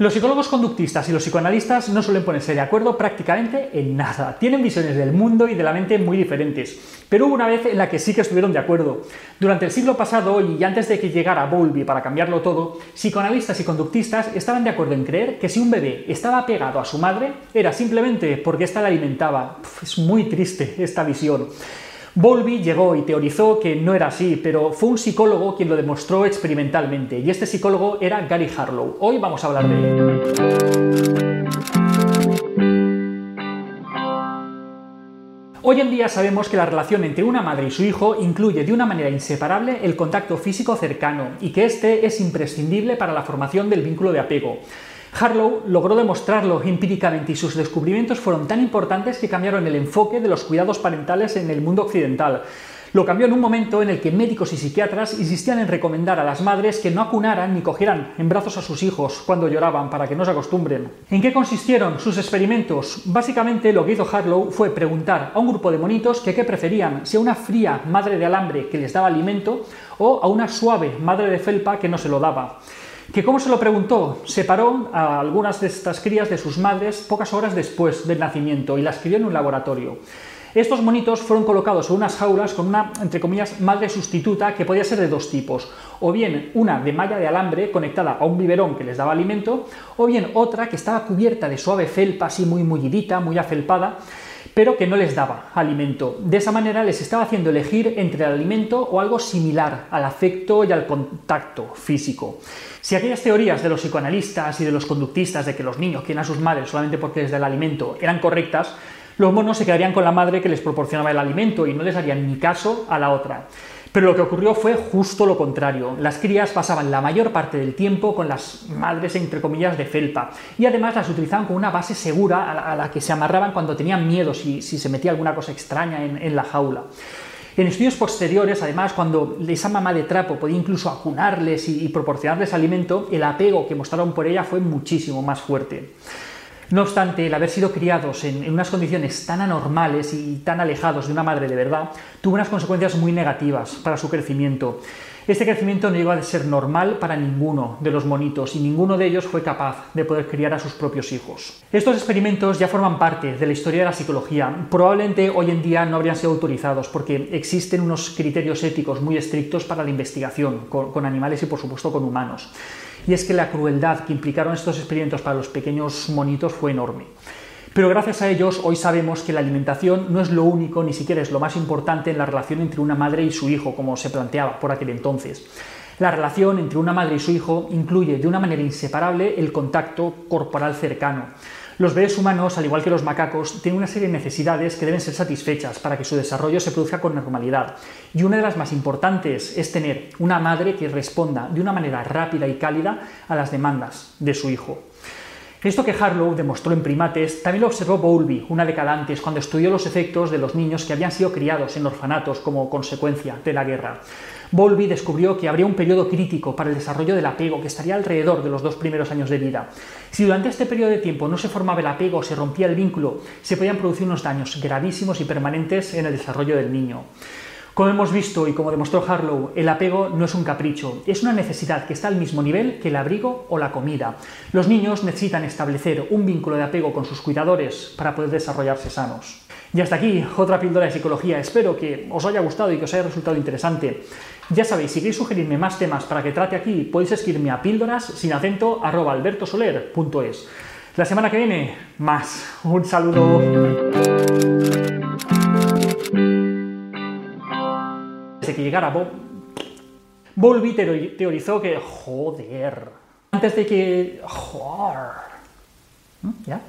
Los psicólogos conductistas y los psicoanalistas no suelen ponerse de acuerdo prácticamente en nada. Tienen visiones del mundo y de la mente muy diferentes. Pero hubo una vez en la que sí que estuvieron de acuerdo. Durante el siglo pasado y antes de que llegara Bowlby para cambiarlo todo, psicoanalistas y conductistas estaban de acuerdo en creer que si un bebé estaba pegado a su madre era simplemente porque ésta la alimentaba. es muy triste esta visión. Bowlby llegó y teorizó que no era así, pero fue un psicólogo quien lo demostró experimentalmente, y este psicólogo era Gary Harlow. Hoy vamos a hablar de él. Hoy en día sabemos que la relación entre una madre y su hijo incluye de una manera inseparable el contacto físico cercano y que este es imprescindible para la formación del vínculo de apego. Harlow logró demostrarlo empíricamente y sus descubrimientos fueron tan importantes que cambiaron el enfoque de los cuidados parentales en el mundo occidental. Lo cambió en un momento en el que médicos y psiquiatras insistían en recomendar a las madres que no acunaran ni cogieran en brazos a sus hijos cuando lloraban para que no se acostumbren. ¿En qué consistieron sus experimentos? Básicamente lo que hizo Harlow fue preguntar a un grupo de monitos que qué preferían, si a una fría madre de alambre que les daba alimento o a una suave madre de felpa que no se lo daba. ¿Que cómo se lo preguntó? Separó a algunas de estas crías de sus madres pocas horas después del nacimiento y las crió en un laboratorio. Estos monitos fueron colocados en unas jaulas con una, entre comillas, madre sustituta que podía ser de dos tipos, o bien una de malla de alambre conectada a un biberón que les daba alimento, o bien otra que estaba cubierta de suave felpa, así muy mullidita, muy afelpada, pero que no les daba alimento. De esa manera les estaba haciendo elegir entre el alimento o algo similar al afecto y al contacto físico. Si aquellas teorías de los psicoanalistas y de los conductistas de que los niños quieren a sus madres solamente porque les da el alimento eran correctas, los monos se quedarían con la madre que les proporcionaba el alimento y no les harían ni caso a la otra. Pero lo que ocurrió fue justo lo contrario. Las crías pasaban la mayor parte del tiempo con las madres, entre comillas, de felpa. Y además las utilizaban como una base segura a la, que se amarraban cuando tenían miedo si, se metía alguna cosa extraña en, la jaula. En estudios posteriores, además, cuando esa mamá de trapo podía incluso acunarles y proporcionarles alimento, el apego que mostraron por ella fue muchísimo más fuerte. No obstante, el haber sido criados en, unas condiciones tan anormales y tan alejados de una madre de verdad tuvo unas consecuencias muy negativas para su crecimiento. Este crecimiento no llegó a ser normal para ninguno de los monitos y ninguno de ellos fue capaz de poder criar a sus propios hijos. Estos experimentos ya forman parte de la historia de la psicología. Probablemente hoy en día no habrían sido autorizados porque existen unos criterios éticos muy estrictos para la investigación con animales y por supuesto con humanos y es que la crueldad que implicaron estos experimentos para los pequeños monitos fue enorme. Pero gracias a ellos hoy sabemos que la alimentación no es lo único, ni siquiera es lo más importante en la relación entre una madre y su hijo, como se planteaba por aquel entonces. La relación entre una madre y su hijo incluye de una manera inseparable el contacto corporal cercano. Los bebés humanos, al igual que los macacos, tienen una serie de necesidades que deben ser satisfechas para que su desarrollo se produzca con normalidad. Y una de las más importantes es tener una madre que responda de una manera rápida y cálida a las demandas de su hijo. Esto que Harlow demostró en primates también lo observó Bowlby una década antes cuando estudió los efectos de los niños que habían sido criados en orfanatos como consecuencia de la guerra. Bowlby descubrió que habría un periodo crítico para el desarrollo del apego que estaría alrededor de los dos primeros años de vida. Si durante este periodo de tiempo no se formaba el apego o se rompía el vínculo, se podían producir unos daños gravísimos y permanentes en el desarrollo del niño. Como hemos visto y como demostró Harlow, el apego no es un capricho, es una necesidad que está al mismo nivel que el abrigo o la comida. Los niños necesitan establecer un vínculo de apego con sus cuidadores para poder desarrollarse sanos. Y hasta aquí otra píldora de psicología. Espero que os haya gustado y que os haya resultado interesante. Ya sabéis, si queréis sugerirme más temas para que trate aquí, podéis escribirme a píldoras sin acento albertosoler.es. La semana que viene, más. Un saludo. Que llegara Bob, teorizó que, joder, antes de que, joder, ¿ya?